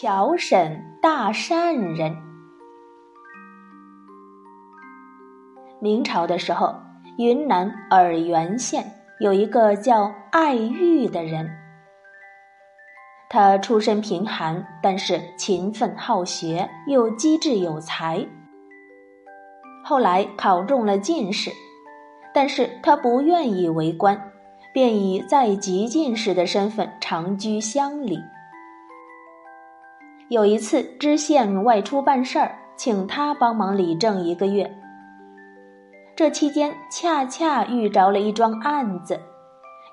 乔审大善人。明朝的时候，云南洱源县有一个叫爱玉的人，他出身贫寒，但是勤奋好学，又机智有才。后来考中了进士，但是他不愿意为官，便以在籍进士的身份长居乡里。有一次，知县外出办事儿，请他帮忙理政一个月。这期间，恰恰遇着了一桩案子，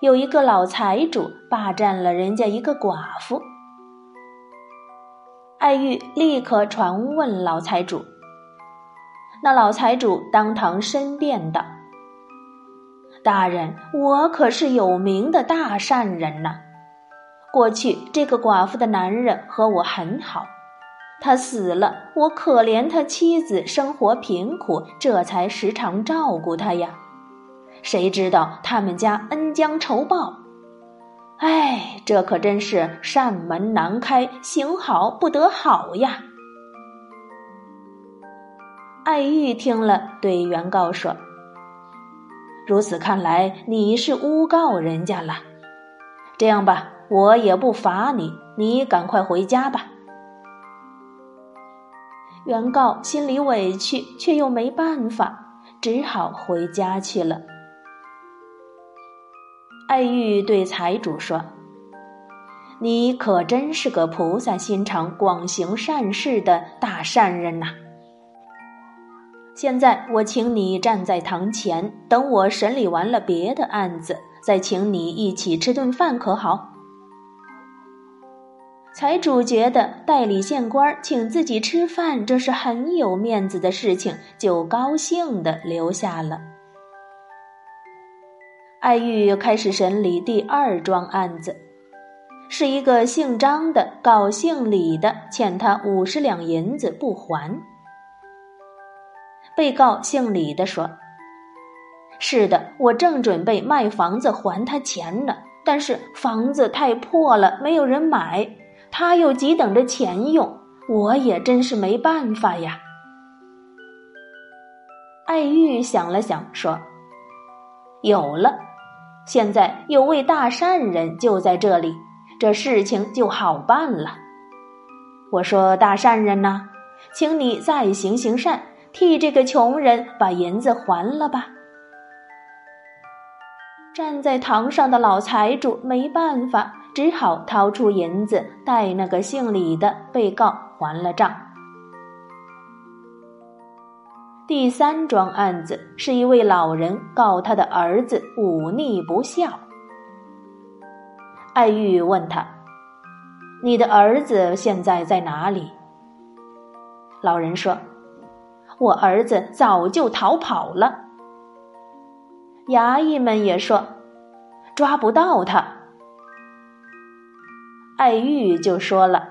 有一个老财主霸占了人家一个寡妇。爱玉立刻传问老财主，那老财主当堂申辩道：“大人，我可是有名的大善人呐。”过去这个寡妇的男人和我很好，他死了，我可怜他妻子生活贫苦，这才时常照顾他呀。谁知道他们家恩将仇报，哎，这可真是扇门难开，行好不得好呀。爱玉听了，对原告说：“如此看来，你是诬告人家了。这样吧。”我也不罚你，你赶快回家吧。原告心里委屈，却又没办法，只好回家去了。爱玉对财主说：“你可真是个菩萨心肠、广行善事的大善人呐！现在我请你站在堂前，等我审理完了别的案子，再请你一起吃顿饭，可好？”财主觉得代理县官请自己吃饭，这是很有面子的事情，就高兴的留下了。爱玉开始审理第二桩案子，是一个姓张的告姓李的欠他五十两银子不还。被告姓李的说：“是的，我正准备卖房子还他钱呢，但是房子太破了，没有人买。”他又急等着钱用，我也真是没办法呀。爱玉想了想，说：“有了，现在有位大善人就在这里，这事情就好办了。我说，大善人呐，请你再行行善，替这个穷人把银子还了吧。”站在堂上的老财主没办法，只好掏出银子，代那个姓李的被告还了账。第三桩案子是一位老人告他的儿子忤逆不孝。爱玉问他：“你的儿子现在在哪里？”老人说：“我儿子早就逃跑了。”衙役们也说，抓不到他。爱玉就说了：“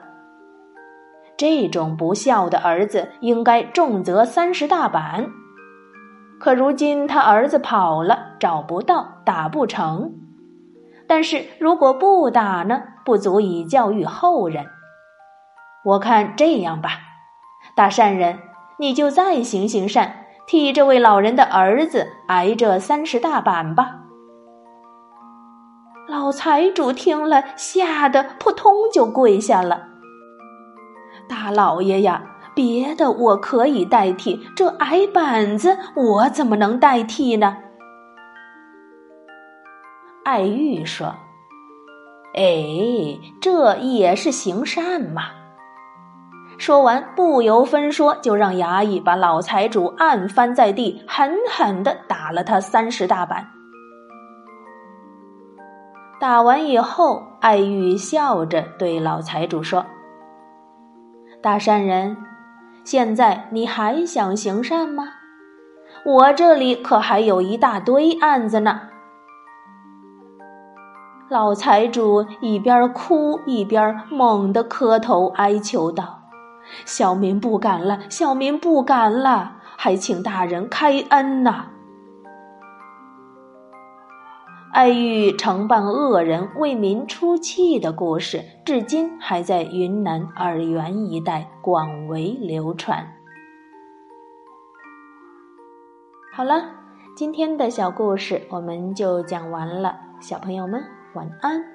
这种不孝的儿子，应该重责三十大板。可如今他儿子跑了，找不到，打不成。但是如果不打呢，不足以教育后人。我看这样吧，大善人，你就再行行善。”替这位老人的儿子挨这三十大板吧！老财主听了，吓得扑通就跪下了。大老爷呀，别的我可以代替，这挨板子我怎么能代替呢？爱玉说：“哎，这也是行善嘛。”说完，不由分说，就让衙役把老财主按翻在地，狠狠的打了他三十大板。打完以后，爱玉笑着对老财主说：“大善人，现在你还想行善吗？我这里可还有一大堆案子呢。”老财主一边哭一边猛地磕头哀求道。小民不敢了，小民不敢了，还请大人开恩呐！爱玉承办恶人为民出气的故事，至今还在云南洱源一带广为流传。好了，今天的小故事我们就讲完了，小朋友们晚安。